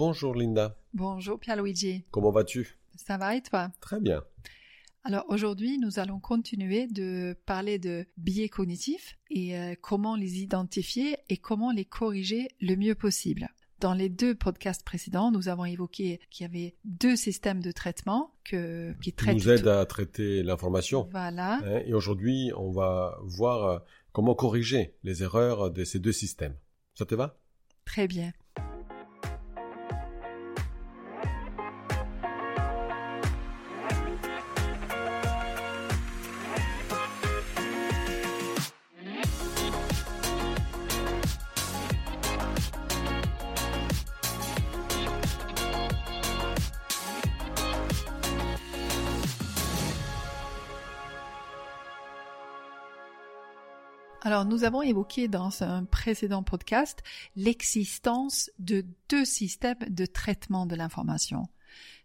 Bonjour Linda. Bonjour Pierluigi. Comment vas-tu? Ça va et toi? Très bien. Alors aujourd'hui, nous allons continuer de parler de biais cognitifs et euh, comment les identifier et comment les corriger le mieux possible. Dans les deux podcasts précédents, nous avons évoqué qu'il y avait deux systèmes de traitement que, qui traitent... nous aident à traiter l'information. Voilà. Hein, et aujourd'hui, on va voir euh, comment corriger les erreurs de ces deux systèmes. Ça te va? Très bien. Nous avons évoqué dans un précédent podcast l'existence de deux systèmes de traitement de l'information.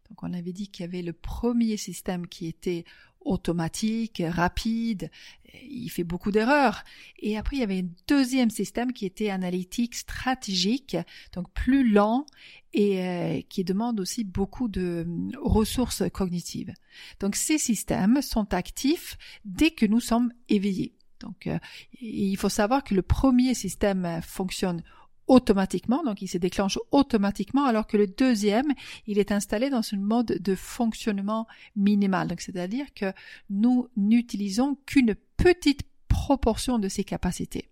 Donc, on avait dit qu'il y avait le premier système qui était automatique, rapide, il fait beaucoup d'erreurs. Et après, il y avait un deuxième système qui était analytique, stratégique, donc plus lent et euh, qui demande aussi beaucoup de euh, ressources cognitives. Donc, ces systèmes sont actifs dès que nous sommes éveillés. Donc, euh, il faut savoir que le premier système fonctionne automatiquement, donc il se déclenche automatiquement, alors que le deuxième, il est installé dans un mode de fonctionnement minimal. Donc, c'est-à-dire que nous n'utilisons qu'une petite proportion de ses capacités.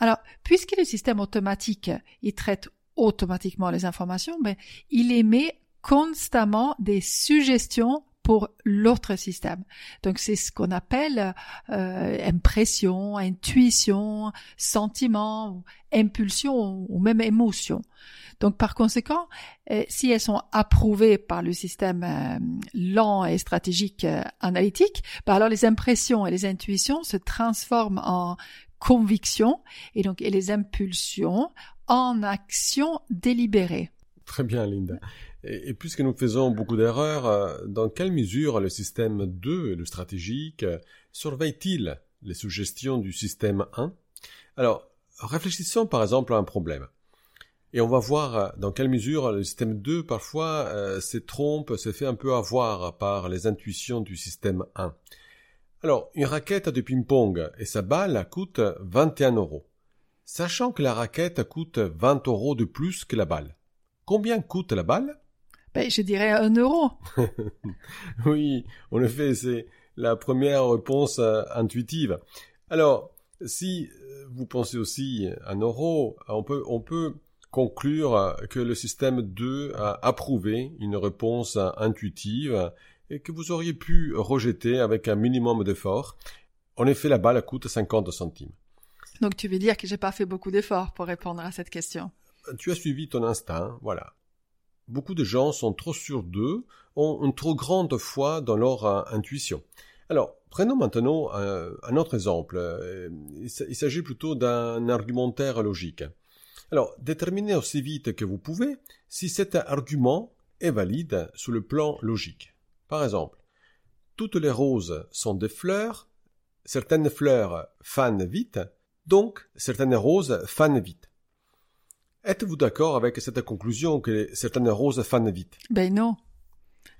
Alors, puisque le système automatique, il traite automatiquement les informations, mais il émet constamment des suggestions pour l'autre système. Donc c'est ce qu'on appelle euh, impression, intuition, sentiment, impulsion ou même émotion. Donc par conséquent, euh, si elles sont approuvées par le système euh, lent et stratégique analytique, bah alors les impressions et les intuitions se transforment en conviction et donc et les impulsions en action délibérée. Très bien, Linda. Et, puisque nous faisons beaucoup d'erreurs, euh, dans quelle mesure le système 2, le stratégique, surveille-t-il les suggestions du système 1 Alors, réfléchissons par exemple à un problème. Et on va voir euh, dans quelle mesure le système 2 parfois euh, se trompe, se fait un peu avoir par les intuitions du système 1. Alors, une raquette de ping-pong et sa balle coûtent 21 euros. Sachant que la raquette coûte 20 euros de plus que la balle. Combien coûte la balle? Ben, Je dirais un euro. oui, en effet, c'est la première réponse euh, intuitive. Alors, si euh, vous pensez aussi un euro, on peut, on peut conclure que le système 2 a approuvé une réponse intuitive et que vous auriez pu rejeter avec un minimum d'effort. En effet, la balle coûte 50 centimes. Donc tu veux dire que j'ai pas fait beaucoup d'efforts pour répondre à cette question? Tu as suivi ton instinct, voilà. Beaucoup de gens sont trop sûrs d'eux, ont une trop grande foi dans leur euh, intuition. Alors, prenons maintenant un, autre exemple. Euh, il s'agit plutôt d'un argumentaire logique. Alors, déterminez aussi vite que vous pouvez si cet argument est valide sous le plan logique. Par exemple, toutes les roses sont des fleurs, certaines fleurs fanent vite, donc certaines roses fanent vite. Êtes-vous d'accord avec cette conclusion que certaines roses fanent vite? Ben non.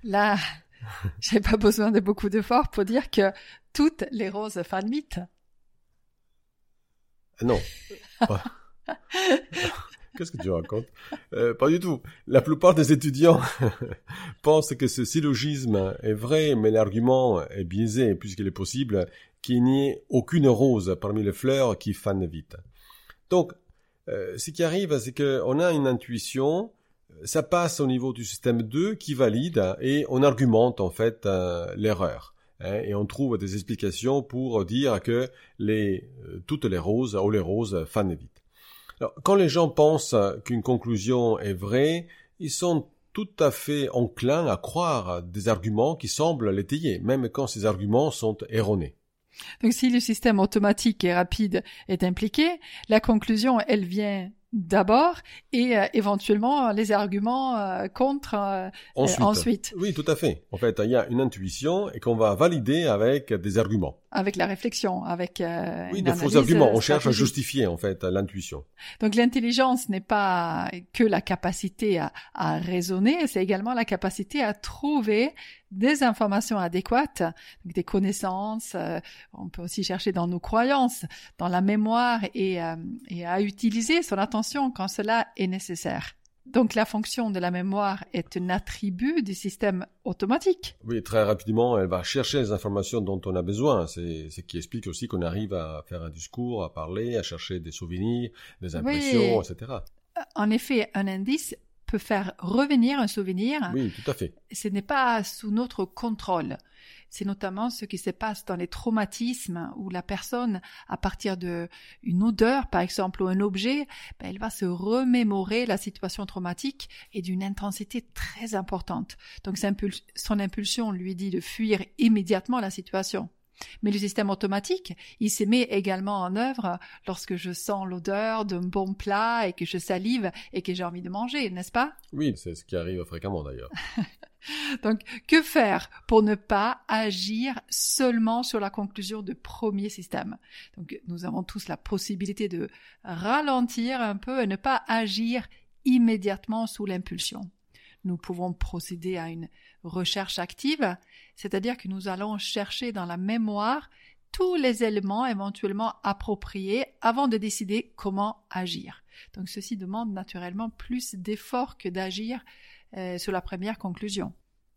Là, j'ai pas besoin de beaucoup d'efforts pour dire que toutes les roses fanent vite. Non. Qu'est-ce que tu racontes? Euh, Pas du tout. La plupart des étudiants pensent que ce syllogisme est vrai, mais l'argument est biaisé puisqu'il est possible qu'il n'y ait aucune rose parmi les fleurs qui fanent vite. Donc, euh, ce qui arrive, c'est qu'on a une intuition, ça passe au niveau du système 2 qui valide et on argumente en fait euh, l'erreur. Hein, et on trouve des explications pour dire que les, euh, toutes les roses ou les roses fanent vite. Alors, quand les gens pensent qu'une conclusion est vraie, ils sont tout à fait enclins à croire des arguments qui semblent l'étayer, même quand ces arguments sont erronés. Donc si le système automatique et rapide est impliqué, la conclusion, elle vient d'abord et euh, éventuellement les arguments euh, contre euh, ensuite. Oui, tout à fait. En fait, il y a une intuition et qu'on va valider avec des arguments. Avec la réflexion, avec euh, oui, de faux arguments. euh, On cherche à justifier en fait l'intuition. Donc l'intelligence n'est pas que la capacité à, à raisonner, c'est également la capacité à trouver des informations adéquates, des connaissances. euh, on peut aussi chercher dans nos croyances, dans la mémoire et, euh, et à utiliser son attention quand cela est nécessaire. Donc la fonction de la mémoire est un attribut du système automatique. Oui, très rapidement, elle va chercher les informations dont on a besoin. C'est ce qui explique aussi qu'on arrive à faire un discours, à parler, à chercher des souvenirs, des impressions, etc. En effet, un indice peut faire revenir un souvenir Oui, tout à fait. ce n'est pas sous notre contrôle. C'est notamment ce qui se passe dans les traumatismes où la personne, à partir de une odeur, par exemple, ou un objet, ben, elle va se remémorer la situation traumatique et d'une intensité très importante. Donc, son impulsion lui dit de fuir immédiatement la situation. Mais le système automatique, il se met également en œuvre lorsque je sens l'odeur d'un bon plat et que je salive et que j'ai envie de manger, n'est-ce pas? Oui, c'est ce qui arrive fréquemment d'ailleurs. Donc, que faire pour ne pas agir seulement sur la conclusion du premier système? Donc, nous avons tous la possibilité de ralentir un peu et ne pas agir immédiatement sous l'impulsion. Nous pouvons procéder à une recherche active, c'est-à-dire que nous allons chercher dans la mémoire tous les éléments éventuellement appropriés avant de décider comment agir. Donc, ceci demande naturellement plus d'efforts que d'agir euh, sur la première conclusion.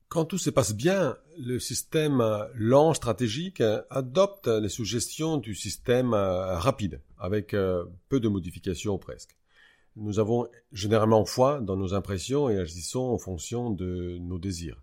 Quand tout se passe bien, le système euh, lent stratégique euh, adopte les suggestions du système euh, rapide, avec peu de modifications presque. Nous avons généralement foi dans nos impressions et agissons en fonction de nos désirs.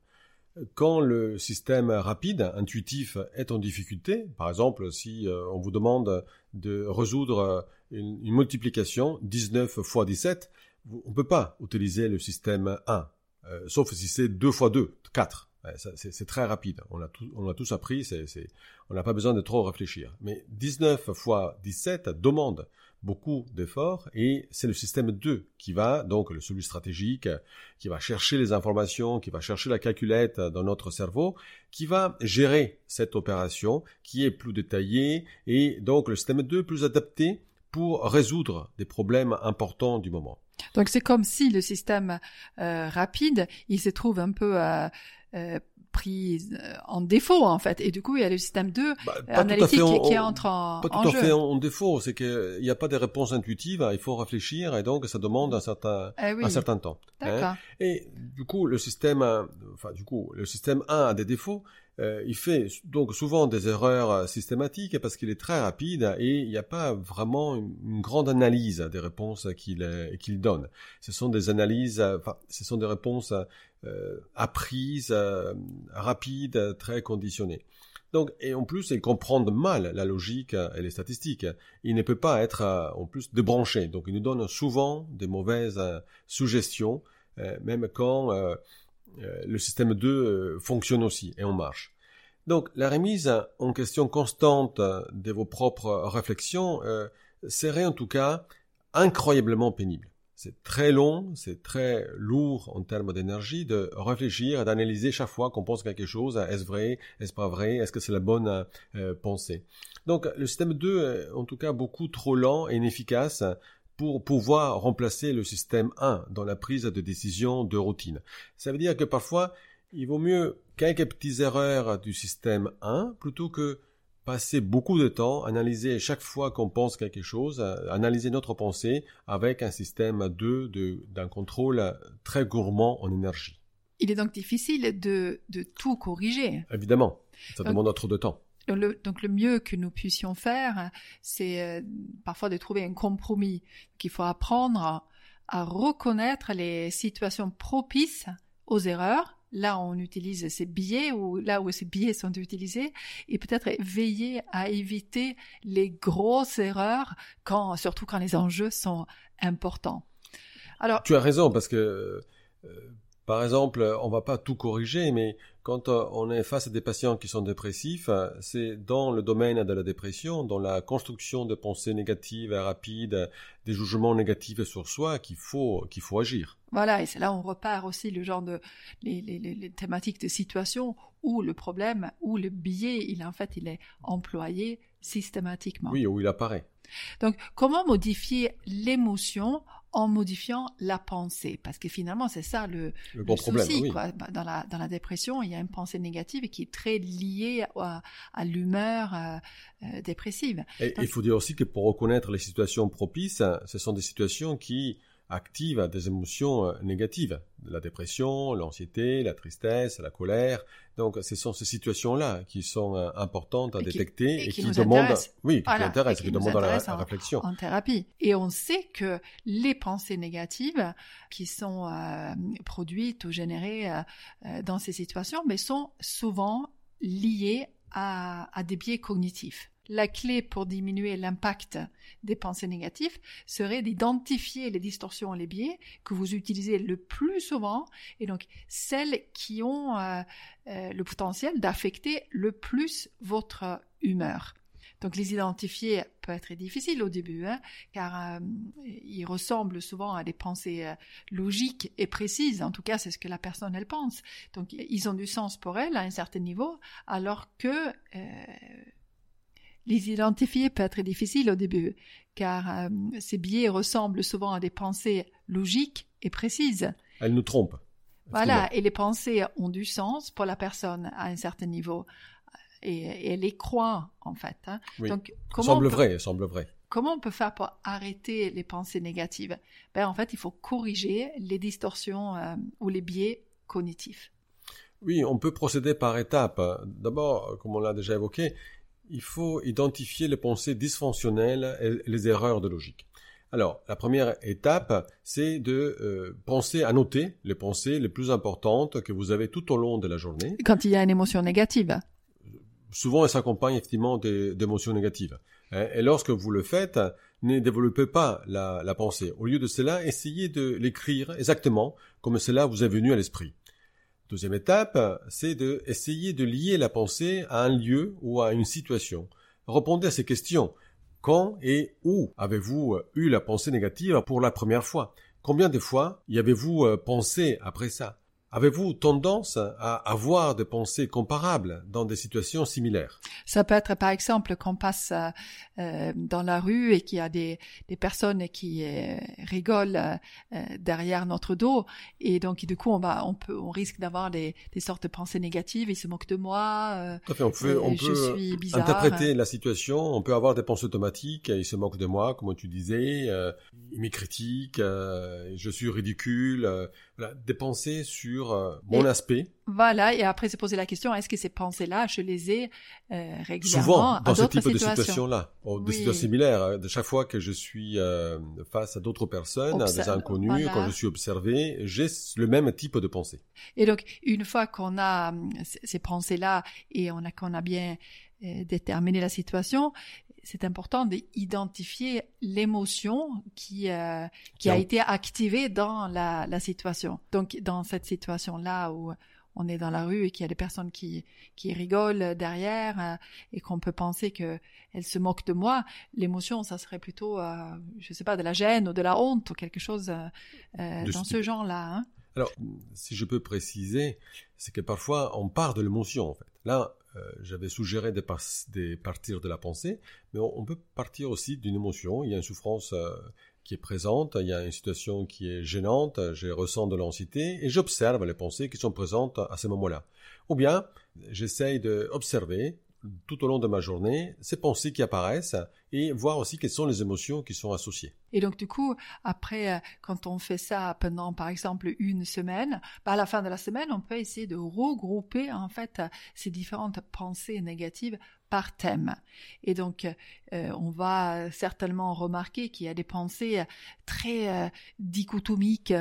Quand le système rapide, intuitif, est en difficulté, par exemple si on vous demande de résoudre une, multiplication 19 fois 17, vous- on ne peut pas utiliser le système 1, euh, sauf si c'est 2 fois 2, 4. Ouais, ça, C'est très rapide. On a, on tous appris, c'est c'est- on n'a pas besoin de trop réfléchir. Mais 19 fois 17 demande beaucoup d'efforts et c'est le système 2 qui va, donc le celui stratégique, qui va chercher les informations, qui va chercher la calculette dans notre cerveau, qui va gérer cette opération qui est plus détaillée et donc le système 2 plus adapté pour résoudre des problèmes importants du moment. Donc c'est comme si le système euh, rapide, il se trouve un peu euh, euh, pris euh, en défaut en fait, et du coup il y a le système 2 Bah, analytique en- qui, qui en- entre en, Pas tout en à jeu. fait en, défaut, c'est qu'il n'y a pas de réponse intuitive, il faut réfléchir et donc ça demande un certain, Eh oui, un certain temps. hein. Et du coup, le système, enfin du coup, le système 1 a des défauts. Euh, il fait donc souvent des erreurs euh, systématiques parce qu'il est très rapide et il n'y a pas vraiment une, grande analyse des réponses qu'il euh, qu'il donne. Ce sont des analyses, euh, enfin, ce sont des réponses euh, apprises, euh, rapides, très conditionnées. Donc, et en plus, il comprend mal la logique et les statistiques. Il ne peut pas être en plus débranché. Donc, il nous donne souvent des mauvaises suggestions, même quand le système 2 euh, fonctionne aussi et on marche. Donc, la remise en question constante de vos propres réflexions euh, serait en tout cas incroyablement pénible. C'est très long, c'est très lourd en termes d'énergie de réfléchir d'analyser chaque fois qu'on pense quelque chose. Est-ce vrai Est-ce pas vrai Est-ce que c'est la bonne euh, pensée Donc le système 2 est en tout cas beaucoup trop lent et inefficace pour pouvoir remplacer le système 1 dans la prise de décision de routine. Ça veut dire que parfois, il vaut mieux quelques petites erreurs du système 1 plutôt que passer beaucoup de temps, analyser chaque fois qu'on pense quelque chose, analyser notre pensée avec un système 2 d'un contrôle très gourmand en énergie. Il est donc difficile de, de tout corriger. Évidemment, ça Donc- demande trop de temps. Donc le mieux que nous puissions faire, c'est euh, parfois de trouver un compromis. Qu'il faut apprendre à, reconnaître les situations propices aux erreurs. Là, on utilise ces biais ou là où ces biais sont utilisés, et peut-être veiller à éviter les grosses erreurs, surtout quand les enjeux sont importants. Alors, Tu as raison parce que euh, Par exemple, on va pas tout corriger, mais quand euh, on est face à des patients qui sont dépressifs, euh, c'est dans le domaine de la dépression, dans la construction de pensées négatives et rapides, des jugements négatifs sur soi qu'il faut, qu'il faut agir. Voilà, et c'est là où on repart aussi le genre de les, les, les, thématiques de situation où le problème, où le biais, il en fait, il est employé systématiquement. Oui, où il apparaît. Donc, comment modifier l'émotion en modifiant la pensée Parce que finalement, c'est ça le, le, le souci. Quoi. Bah, dans, la, dans la dépression, il y a une pensée négative qui est très liée à, à l'humeur euh, euh, dépressive. Et il faut dire aussi que pour reconnaître les situations propices, ce sont des situations qui active des émotions euh, négatives, la dépression, l'anxiété, la tristesse, la colère. Donc, ce sont ces situations-là qui sont euh, importantes à détecter et, qui, demandent, oui, qui intéressent, qui, demandent la, réflexion. En thérapie. Et on sait que les pensées négatives qui sont euh, produites ou générées dans ces situations, mais sont souvent liées à, à des biais cognitifs la clé pour diminuer l'impact des pensées négatives serait d'identifier les distorsions et les biais que vous utilisez le plus souvent et donc celles qui ont euh, euh, le potentiel d'affecter le plus votre humeur. Donc les identifier peut être difficile au début, hein, car euh, ils ressemblent souvent à des pensées logiques et précises. En tout cas, c'est ce que la personne elle pense. Donc ils ont du sens pour elle à un certain niveau, alors que les identifier peut être difficile au début, car euh, ces biais ressemblent souvent à des pensées logiques et précises. Elles nous trompent. Voilà, et les pensées ont du sens pour la personne à un certain niveau. Et, elle les croit, en fait. Hein. Donc, comment semble vrai, semble vrai. Comment on peut faire pour arrêter les pensées négatives? Ben, En fait, il faut corriger les distorsions euh, ou les biais cognitifs. Oui, on peut procéder par étapes. D'abord, comme on l'a déjà évoqué, il faut identifier les pensées dysfonctionnelles et les erreurs de logique. Alors, la première étape, c'est de euh, penser à noter les pensées les plus importantes que vous avez tout au long de la journée. Quand il y a une émotion négative. Souvent, elle s'accompagne effectivement d'émotions négatives. Hein. Et lorsque vous le faites, ne développez pas la, la pensée. Au lieu de cela, essayez de l'écrire exactement comme cela vous est venu à l'esprit. Deuxième étape, c'est de de lier la pensée à un lieu ou à une situation. Répondez à ces questions. Quand et où avez-vous eu la pensée négative pour la première fois? Combien de fois y avez-vous euh, pensé après ça? Avez-vous tendance à avoir des pensées comparables dans des situations similaires? Ça peut être par exemple qu'on passe euh, euh, dans la rue et qu'il y a des, des personnes qui euh, rigolent euh, derrière notre dos et donc du coup on va on peut on risque d'avoir des, des sortes de pensées négatives. Ils se moquent de moi. Tout à fait. On peut, on peut interpréter la situation. On peut avoir des pensées automatiques. Ils se moquent de moi, comme tu disais. ils me critiquent. je suis ridicule. voilà, des pensées sur euh, mon aspect. Voilà, et après se poser la question, est-ce que ces pensées-là, je les ai euh, régulièrement Souvent, dans ce type de situation-là, des situations similaires, hein. de chaque fois que je suis euh, face à d'autres personnes, à des inconnus, quand je suis observé, j'ai le même type de pensée. Et donc, une fois qu'on a ces pensées-là et on a qu'on a bien déterminé la situation, c'est important d'identifier l'émotion qui euh, qui a été activée dans la, la situation. Donc dans cette situation là où on est dans la rue et qu'il y a des personnes qui qui rigolent derrière euh, et qu'on peut penser que elles se moquent de moi, l'émotion ça serait plutôt euh, je sais pas de la gêne ou de la honte ou quelque chose euh, euh dans ce genre-là. Hein. Alors si je peux préciser, c'est que parfois on part de l'émotion en fait. Là j'avais suggéré de, partir de la pensée, mais on, peut partir aussi d'une émotion. Il y a une souffrance euh, qui est présente, il y a une situation qui est gênante, je ressens de l'anxiété et j'observe les pensées qui sont présentes à ce moment-là. Ou bien, j'essaye d'observer tout au long de ma journée ces pensées qui apparaissent et voir aussi quelles sont les émotions qui sont associées. Et donc du coup, après, euh, quand on fait ça pendant par exemple une semaine, bah, à la fin de la semaine, on peut essayer de regrouper en fait ces différentes pensées négatives par thème. Et donc, euh, on va certainement remarquer qu'il y a des pensées très euh, dichotomiques,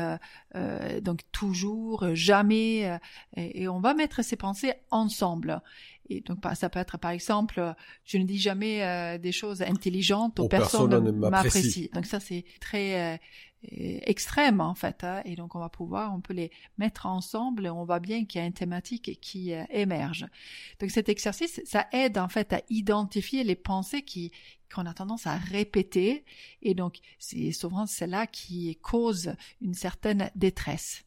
donc toujours, jamais, et, on va mettre ces pensées ensemble. Et donc, ça peut être par exemple, je ne dis jamais des choses intelligentes aux, personnes, ne m'apprécient. Donc ça, c'est très extrêmes en fait. Hein. et donc on va pouvoir, on peut les mettre ensemble et on voit bien qu'il y a une thématique qui euh, émerge. Donc cet exercice, ça aide en fait à identifier les pensées qui qu'on a tendance à répéter et donc c'est souvent celle-là qui cause une certaine détresse.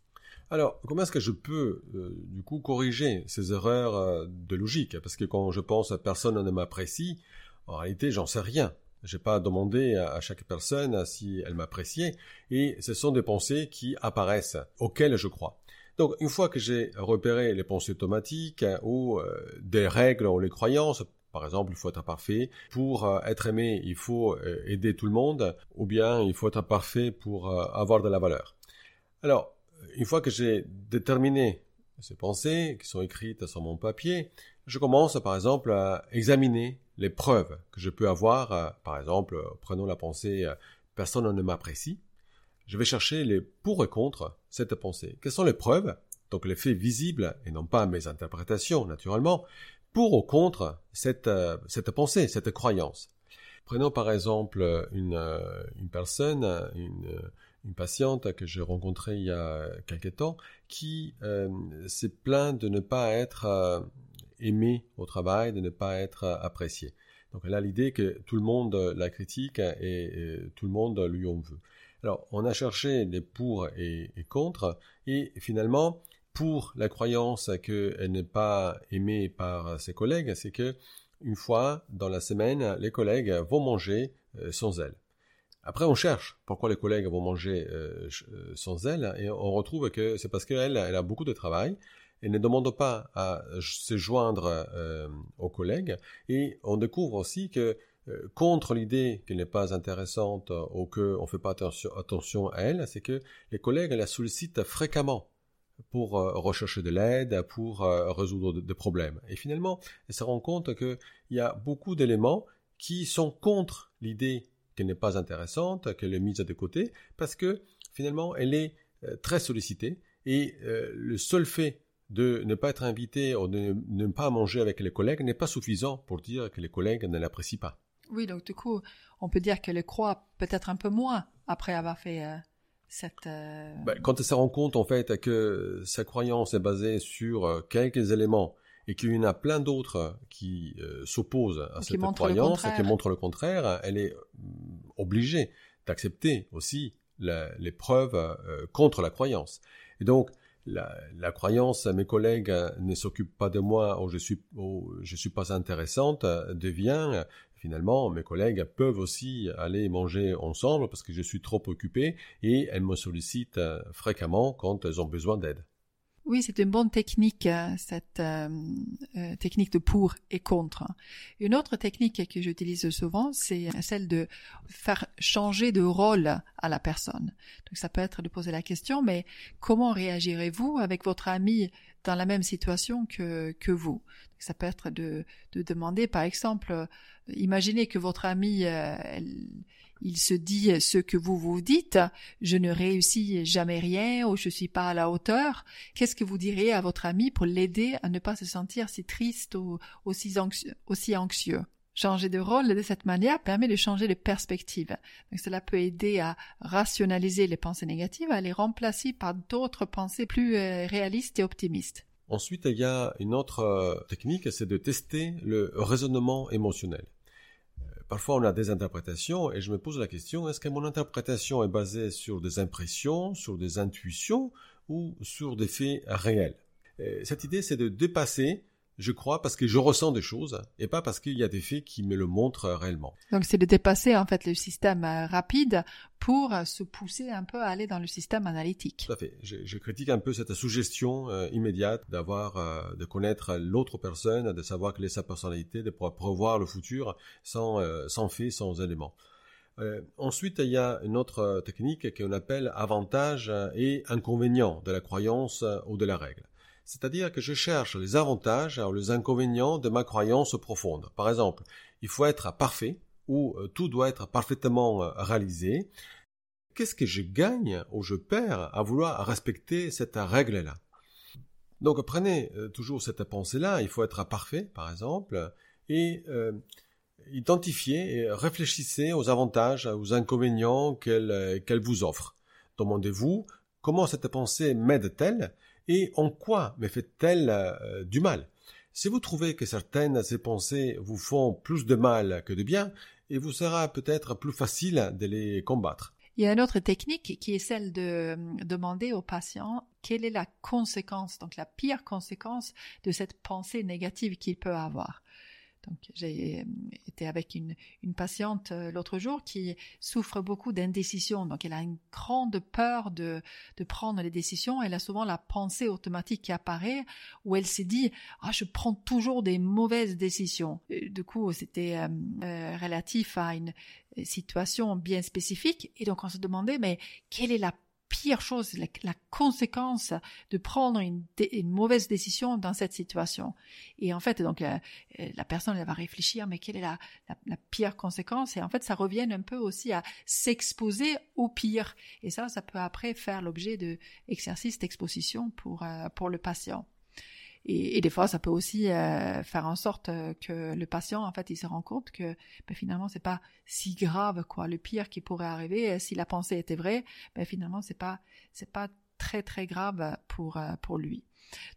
Alors, comment est-ce que je peux, euh, du coup, corriger ces erreurs euh, de logique? Parce que quand je pense à personne ne m'apprécie, en réalité, j'en sais rien. J'ai pas demandé à chaque personne si elle m'appréciait, et ce sont des pensées qui apparaissent, auxquelles je crois. Donc, une fois que j'ai repéré les pensées automatiques ou euh, des règles ou les croyances, par exemple, il faut être parfait. Pour être aimé, il faut aider tout le monde, ou bien il faut être parfait pour avoir de la valeur. Alors, une fois que j'ai déterminé ces pensées qui sont écrites sur mon papier, je commence par exemple à examiner les preuves que je peux avoir. Euh, par exemple, prenons la pensée euh, personne ne m'apprécie. Je vais chercher les pour et contre cette pensée. Quelles sont les preuves Donc les faits visibles et non pas mes interprétations naturellement pour ou contre cette, euh, pensée, cette croyance? Prenons par exemple une personne, une, une patiente que j'ai rencontrée il y a quelques temps qui euh, s'est plaint de ne pas être euh, aimée au travail, de ne pas être euh, appréciée. Donc elle a l'idée que tout le monde la critique et, tout le monde lui en veut. Alors on a cherché les pour et, et contre et finalement pour la croyance qu'elle n'est pas aimée par ses collègues, c'est que une fois dans la semaine, les collègues vont manger sans elle. Après, on cherche pourquoi les collègues vont manger euh, euh, sans elle, et on retrouve que c'est parce qu'elle elle a beaucoup de travail, elle ne demande pas à se joindre euh, aux collègues, et on découvre aussi que contre l'idée qu'elle n'est pas intéressante ou qu'on ne fait pas attention, à elle, c'est que les collègues la sollicitent fréquemment pour rechercher de l'aide, pour résoudre des problèmes. Et finalement, elle se rend compte qu'il y a beaucoup d'éléments qui sont contre l'idée qu'elle n'est pas intéressante, qu'elle est mise de côté, parce que finalement elle est euh, très sollicitée et euh, le seul fait de ne pas être invité ou de ne pas manger avec les collègues n'est pas suffisant pour dire que les collègues ne l'apprécient pas. Oui, donc du coup, on peut dire qu'elle croit peut-être un peu moins après avoir fait euh, cette... Ben, quand elle se rend compte en fait que sa croyance est basée sur quelques éléments et qu'il y en a plein d'autres qui euh, s'opposent à cette croyance et qui montrent le contraire, elle est euh, obligée d'accepter aussi les preuves euh, contre la croyance. Et donc, la, la, croyance, mes collègues ne s'occupent pas de moi ou je suis, je suis pas intéressante, devient finalement mes collègues peuvent aussi aller manger ensemble parce que je suis trop occupé et elles me sollicitent fréquemment quand elles ont besoin d'aide. Oui, c'est une bonne technique, euh, cette euh, euh, technique de pour et contre. Une autre technique que j'utilise souvent, c'est celle de faire changer de rôle à la personne. Donc ça peut être de poser la question, mais comment réagirez-vous avec votre ami dans la même situation que, que vous? Ça peut être de, de demander, par exemple, imaginez que votre ami, elle, il se dit ce que vous vous dites, je ne réussis jamais rien ou je suis pas à la hauteur. Qu'est-ce que vous diriez à votre ami pour l'aider à ne pas se sentir si triste ou aussi anxieux? Changer de rôle de cette manière permet de changer de perspective. Cela peut aider à rationaliser les pensées négatives, à les remplacer par d'autres pensées plus euh, réalistes et optimistes. Ensuite, il y a une autre euh, technique, c'est de tester le raisonnement émotionnel. Parfois, on a des interprétations et je me pose la question, est-ce que mon interprétation est basée sur des impressions, sur des intuitions ou sur des faits réels? Cette idée, c'est de dépasser je crois, parce que je ressens des choses et pas parce qu'il y a des faits qui me le montrent réellement. Donc c'est de dépasser en fait le système euh, rapide pour euh, se pousser un peu à aller dans le système analytique. Tout à fait. Je, critique un peu cette suggestion euh, immédiate d'avoir, de connaître l'autre personne, de savoir quelle est sa personnalité, de pouvoir prévoir le futur sans, sans faits, sans éléments. ensuite, il y a une autre technique qu'on appelle avantage et inconvénient de la croyance ou de la règle. C'est-à-dire que je cherche les avantages ou les inconvénients de ma croyance profonde. Par exemple, il faut être parfait ou euh, tout doit être parfaitement euh, réalisé. Qu'est-ce que je gagne ou je perds à vouloir respecter cette règle-là? Donc prenez euh, toujours cette pensée-là, il faut être parfait, par exemple, et identifiez et réfléchissez aux avantages, aux inconvénients qu'elle vous offre. Demandez-vous comment cette pensée m'aide-t-elle? Et en quoi me fait-elle euh, du mal? Si vous trouvez que certaines de ces pensées vous font plus de mal que de bien, il vous sera peut-être plus facile de les combattre. Il y a une autre technique qui est celle de euh, demander au patient quelle est la conséquence, donc la pire conséquence de cette pensée négative qu'il peut avoir. Donc, j'ai euh, été avec une, une patiente euh, l'autre jour qui souffre beaucoup d'indécision. Donc, elle a une grande peur de, de prendre les décisions. Elle a souvent la pensée automatique qui apparaît où elle s'est dit ah je prends toujours des mauvaises décisions. du coup, c'était euh, relatif à une situation bien spécifique. Et donc, on se demandait mais quelle est la pire chose, la, conséquence de prendre une, mauvaise décision dans cette situation. Et en fait, donc euh, la personne elle va réfléchir, mais quelle est la, pire conséquence? Et en fait, ça revient un peu aussi à s'exposer au pire. Et ça, ça peut après faire l'objet de exercices d'exposition pour euh, pour le patient. Et, des fois, ça peut aussi euh, faire en sorte euh, que le patient, en fait, il se rend compte que ben, finalement, c'est pas si grave, quoi. Le pire qui pourrait arriver, euh, si la pensée était vraie, ben, finalement, c'est pas, c'est pas très très grave pour pour lui.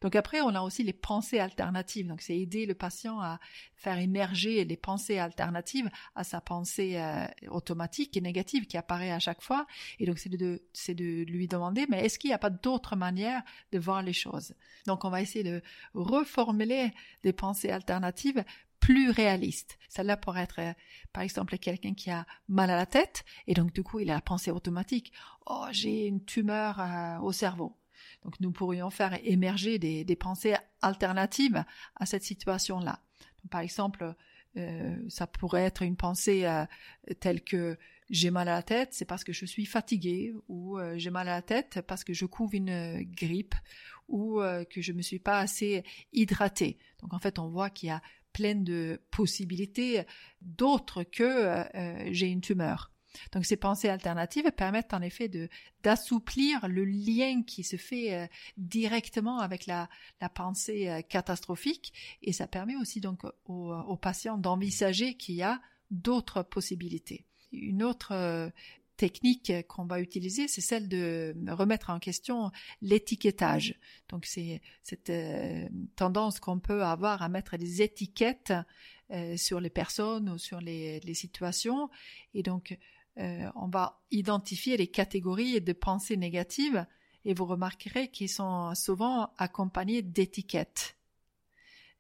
Donc après, on a aussi les pensées alternatives. Donc c'est aider le patient à faire émerger les pensées alternatives à sa pensée euh, automatique et négative qui apparaît à chaque fois. Et donc c'est de, lui demander, mais est-ce qu'il n'y a pas d'autre manière de voir les choses? Donc on va essayer de reformuler des pensées alternatives plus réalistes. Celle-là pourrait être, euh, par exemple, quelqu'un qui a mal à la tête, et donc du coup, il a la pensée automatique. Oh, j'ai une tumeur euh, au cerveau. Donc nous pourrions faire émerger des, pensées alternatives à cette situation-là. Par exemple, euh, ça pourrait être une pensée euh, telle que j'ai mal à la tête, c'est parce que je suis fatigué, ou euh, j'ai mal à la tête parce que je couvre une grippe, ou que je ne me suis pas assez hydraté. Donc en fait, on voit qu'il y a plein de possibilités d'autres que j'ai une tumeur. Donc ces pensées alternatives permettent en effet de d'assouplir le lien qui se fait euh, directement avec la, la pensée euh, catastrophique et ça permet aussi donc aux, patients d'envisager qu'il y a d'autres possibilités. Une autre euh, technique qu'on va utiliser, c'est celle de remettre en question l'étiquetage. Donc c'est cette tendance qu'on peut avoir à mettre des étiquettes sur les personnes ou sur les, les situations. Et donc euh, on va identifier les catégories de pensées négatives et vous remarquerez qu'ils sont souvent accompagnés d'étiquettes.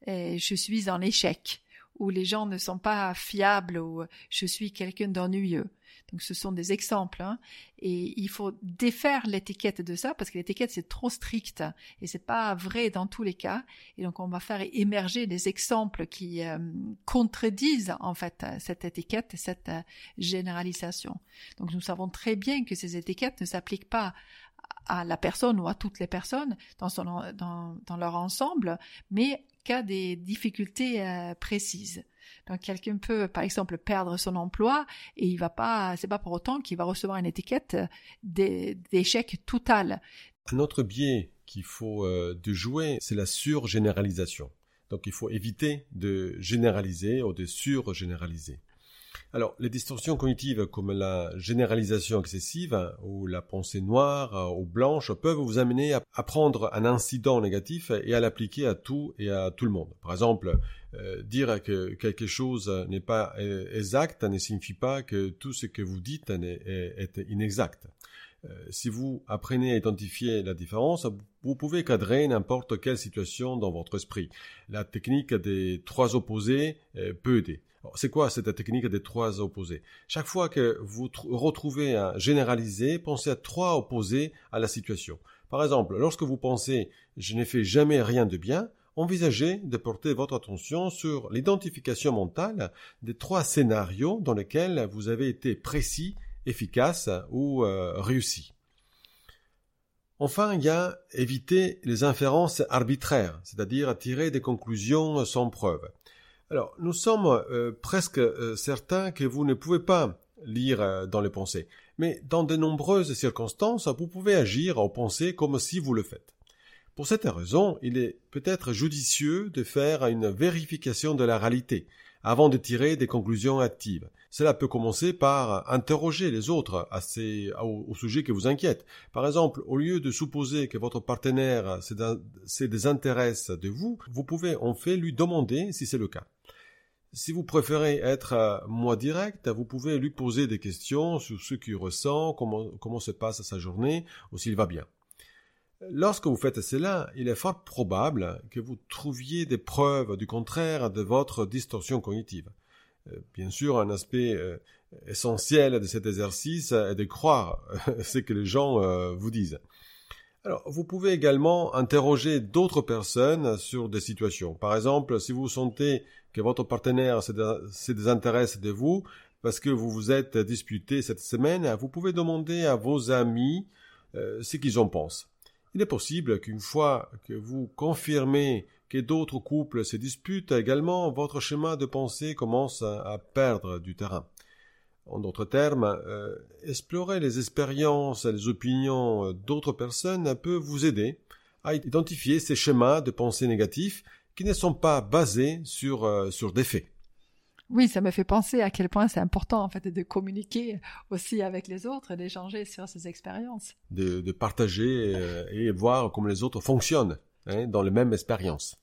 je suis en échec où les gens ne sont pas fiables ou je suis quelqu'un d'ennuyeux. Donc ce sont des exemples hein. et il faut défaire l'étiquette de ça parce que l'étiquette c'est trop strict et c'est pas vrai dans tous les cas et donc on va faire émerger des exemples qui euh, contredisent en fait cette étiquette cette euh, généralisation. Donc nous savons très bien que ces étiquettes ne s'appliquent pas à la personne ou à toutes les personnes dans, son, dans, dans leur ensemble, mais qu'à des difficultés euh, précises. Donc quelqu'un peut, par exemple, perdre son emploi et il va pas, c'est pas pour autant qu'il va recevoir une étiquette d'échec total. Un autre biais qu'il faut euh, de jouer, c'est la surgénéralisation. Donc il faut éviter de généraliser ou de surgénéraliser. Alors, les distorsions cognitives comme la généralisation excessive ou la pensée noire ou blanche peuvent vous amener à prendre un incident négatif et à l'appliquer à tout et à tout le monde. Par exemple, euh, dire que quelque chose n'est pas euh, exact ne signifie pas que tout ce que vous dites est, inexact. Euh, si vous apprenez à identifier la différence, vous pouvez cadrer n'importe quelle situation dans votre esprit. La technique des trois opposés peut aider. C'est quoi cette technique des trois opposés? Chaque fois que vous retrouvez un généralisé, pensez à trois opposés à la situation. Par exemple, lorsque vous pensez je n'ai fait jamais rien de bien, envisagez de porter votre attention sur l'identification mentale des trois scénarios dans lesquels vous avez été précis, efficace ou euh, réussi. Enfin, il y a éviter les inférences arbitraires, c'est-à-dire tirer des conclusions sans preuve. Alors, nous sommes euh, presque euh, certains que vous ne pouvez pas lire euh, dans les pensées, mais dans de nombreuses circonstances, vous pouvez agir en pensée comme si vous le faites. Pour cette raison, il est peut-être judicieux de faire une vérification de la réalité avant de tirer des conclusions actives. Cela peut commencer par interroger les autres au, sujet qui vous inquiète. Par exemple, au lieu de supposer que votre partenaire se désintéresse de vous, vous pouvez en fait lui demander si c'est le cas. Si vous préférez être euh, moins direct, vous pouvez lui poser des questions sur ce qu'il ressent, comment, se passe sa journée, ou s'il va bien. Lorsque vous faites cela, il est fort probable que vous trouviez des preuves du contraire de votre distorsion cognitive. Euh, bien sûr, un aspect euh, essentiel de cet exercice est de croire ce que les gens vous disent. Alors, vous pouvez également interroger d'autres personnes sur des situations. Par exemple, si vous sentez que votre partenaire se désintéresse de vous parce que vous vous êtes disputé cette semaine, vous pouvez demander à vos amis ce qu'ils en pensent. Il est possible qu'une fois que vous confirmez que d'autres couples se disputent également, votre schéma de pensée commence à perdre du terrain. En d'autres termes, euh, explorer les expériences et les opinions d'autres personnes peut vous aider à identifier ces schémas de pensée négatifs qui ne sont pas basés sur, euh, sur des faits. Oui, ça me fait penser à quel point c'est important en fait de communiquer aussi avec les autres, d'échanger sur ces expériences. De, partager euh, et voir comment les autres fonctionnent hein, dans les mêmes expériences.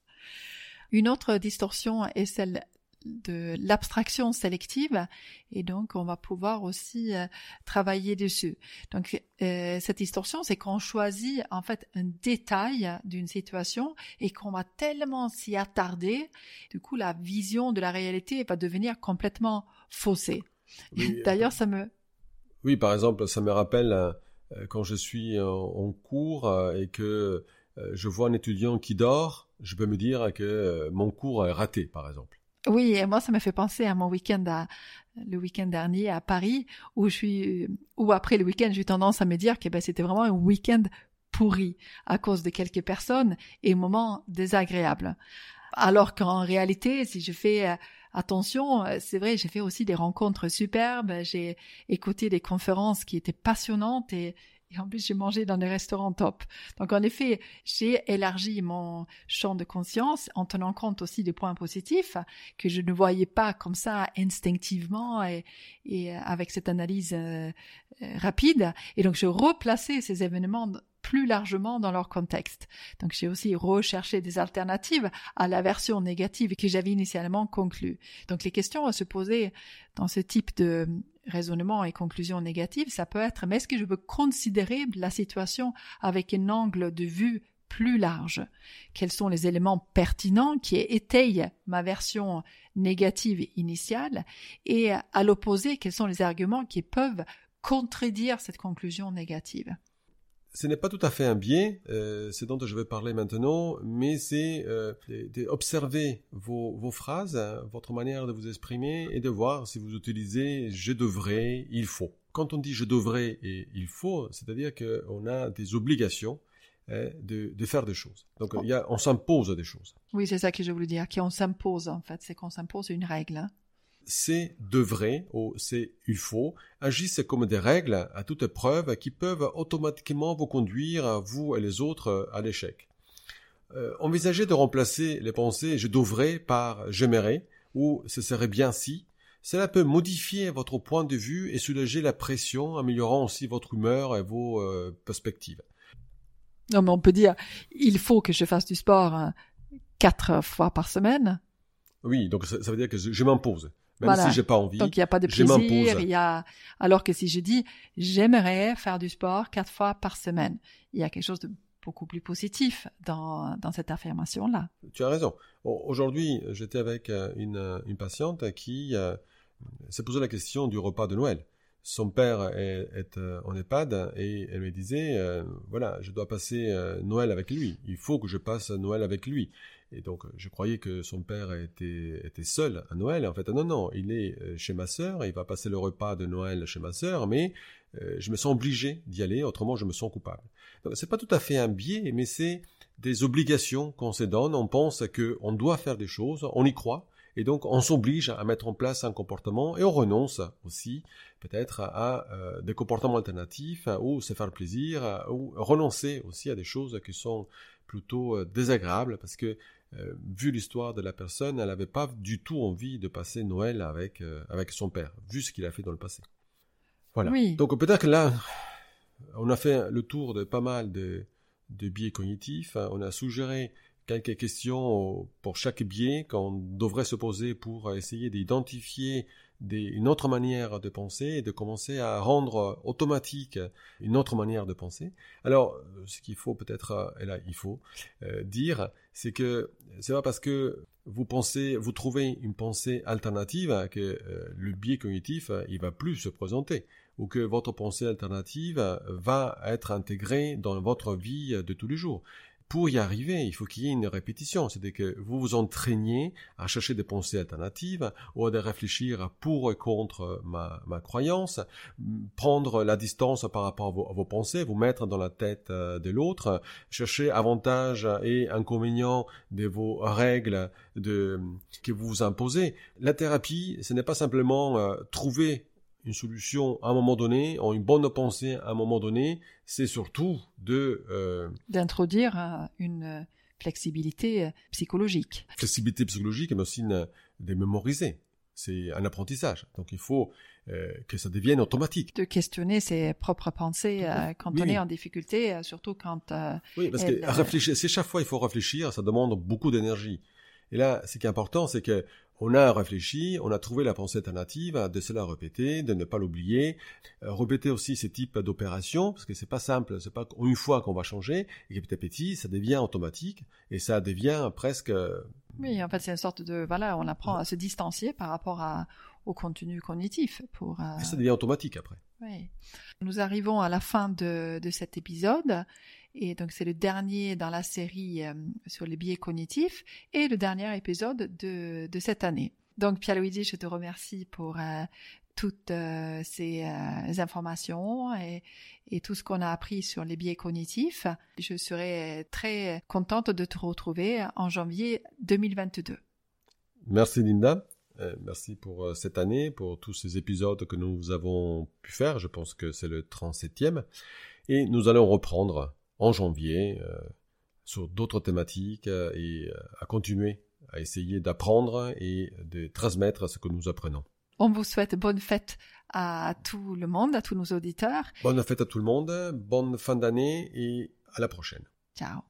Une autre distorsion est celle de l'abstraction sélective et donc on va pouvoir aussi euh, travailler dessus. Donc euh, cette distorsion, c'est qu'on choisit en fait un détail d'une situation et qu'on va tellement s'y attarder, du coup la vision de la réalité va devenir complètement faussée. D'ailleurs, ça me oui, par exemple, ça me rappelle euh, quand je suis en cours et que je vois un étudiant qui dort, je peux me dire que mon cours est raté, par exemple. Oui, et moi, ça me fait penser à mon week-end le week-end dernier à Paris, où je suis, où après le week-end, j'ai tendance à me dire que ben, c'était vraiment un week-end pourri à cause de quelques personnes et moments désagréables. Alors qu'en réalité, si je fais euh, attention, euh, c'est vrai, j'ai fait aussi des rencontres superbes, j'ai écouté des conférences qui étaient passionnantes et, et en plus, j'ai mangé dans des restaurants top. Donc, en effet, j'ai élargi mon champ de conscience en tenant compte aussi des points positifs que je ne voyais pas comme ça instinctivement et, et avec cette analyse euh, euh, rapide. Et donc, je replaçais ces événements plus largement dans leur contexte. Donc j'ai aussi recherché des alternatives à la version négative que j'avais initialement conclue. Donc les questions à se poser dans ce type de raisonnement et conclusion négative, ça peut être, mais est-ce que je peux considérer la situation avec un angle de vue plus large? Quels sont les éléments pertinents qui étayent ma version négative initiale? Et à l'opposé, quels sont les arguments qui peuvent contredire cette conclusion négative? Ce n'est pas tout à fait un biais, euh, c'est dont je vais parler maintenant, mais c'est euh, d'observer vos, phrases, votre manière de vous exprimer et de voir si vous utilisez je devrais, il faut. Quand on dit je devrais et il faut, c'est-à-dire qu'on a des obligations hein, de, faire des choses. Donc on s'impose des choses. Oui, c'est ça que je voulais dire, qu'on s'impose en fait, c'est qu'on s'impose une règle. Hein c'est devrait ou c'est il faut agissent comme des règles à toute épreuve qui peuvent automatiquement vous conduire, vous et les autres, à l'échec. Euh, envisagez de remplacer les pensées je devrais par j'aimerais ou ce serait bien si. Cela peut modifier votre point de vue et soulager la pression, améliorant aussi votre humeur et vos euh, perspectives. Non, mais on peut dire il faut que je fasse du sport hein, quatre fois par semaine. Oui, donc ça, veut dire que je m'impose. Même si j'ai pas envie. Donc il n'y a pas de plaisir. Il y a alors que si je dis j'aimerais faire du sport quatre fois par semaine, il y a quelque chose de beaucoup plus positif dans, dans cette affirmation là. Tu as raison. Aujourd'hui, j'étais avec euh, une, une patiente qui euh, s'est posé la question du repas de Noël. Son père est, est euh, en EHPAD et elle me disait voilà, je dois passer Noël avec lui. Il faut que je passe Noël avec lui. Et donc, je croyais que son père était, était seul à Noël. En fait, non, non, il est euh, chez ma sœur, il va passer le repas de Noël chez ma sœur, mais euh, je me sens obligé d'y aller, autrement je me sens coupable. Donc, c'est pas tout à fait un biais, mais c'est des obligations qu'on se donne. On pense qu'on doit faire des choses, on y croit, et donc on s'oblige à mettre en place un comportement et on renonce aussi peut-être à, euh, des comportements alternatifs ou se faire plaisir ou renoncer aussi à des choses qui sont plutôt désagréables parce que euh, vu l'histoire de la personne, elle n'avait pas du tout envie de passer Noël avec, euh, avec son père, vu ce qu'il a fait dans le passé. Voilà. Donc peut-être que là, on a fait le tour de pas mal de, de biais cognitifs. On a suggéré quelques questions pour chaque biais qu'on devrait se poser pour essayer d'identifier une autre manière de penser et de commencer à rendre automatique une autre manière de penser. Alors, ce qu'il faut peut-être, et là il faut euh, dire, c'est que c'est pas parce que vous pensez, vous trouvez une pensée alternative que euh, le biais cognitif il va plus se présenter ou que votre pensée alternative va être intégrée dans votre vie de tous les jours pour y arriver, il faut qu'il y ait une répétition. C'est-à-dire que vous vous entraîniez à chercher des pensées alternatives ou à réfléchir pour et contre ma, ma croyance, prendre la distance par rapport à vos, pensées, vous mettre dans la tête euh, de l'autre, chercher avantages et inconvénients de vos règles de, que vous vous imposez. La thérapie, ce n'est pas simplement euh, trouver une solution à un moment donné, en une bonne pensée à un moment donné, c'est surtout de... Euh, D'introduire euh, une flexibilité euh, psychologique. Flexibilité psychologique, mais aussi de mémoriser. C'est un apprentissage. Donc il faut que ça devienne automatique. De questionner ses propres pensées quand on est en difficulté, surtout quand... oui, parce que réfléchir, c'est chaque fois il faut réfléchir, ça demande beaucoup d'énergie. Et là, ce qui est important, c'est que on a réfléchi, on a trouvé la pensée alternative, de cela répéter, de ne pas l'oublier, euh, répéter aussi ces types d'opérations, parce que c'est pas simple, c'est pas une fois qu'on va changer, et petit à petit, ça devient automatique, et ça devient presque... Oui, en fait, c'est une sorte de, voilà, on apprend à se distancier par rapport à, au contenu cognitif pour... Euh, et ça devient automatique après. Oui. Nous arrivons à la fin de, de cet épisode. Et donc c'est le dernier dans la série euh, sur les biais cognitifs et le dernier épisode de, cette année. Donc Pierre-Luigi, je te remercie pour euh, toutes euh, ces informations et, tout ce qu'on a appris sur les biais cognitifs. Je serai très contente de te retrouver en janvier 2022. Merci Linda. Merci pour cette année, pour tous ces épisodes que nous avons pu faire. Je pense que c'est le 37e. Et nous allons reprendre en janvier euh, sur d'autres thématiques euh, et euh, à continuer à essayer d'apprendre et de transmettre ce que nous apprenons. On vous souhaite bonne fête à tout le monde, à tous nos auditeurs. Bonne fête à tout le monde, bonne fin d'année et à la prochaine. Ciao.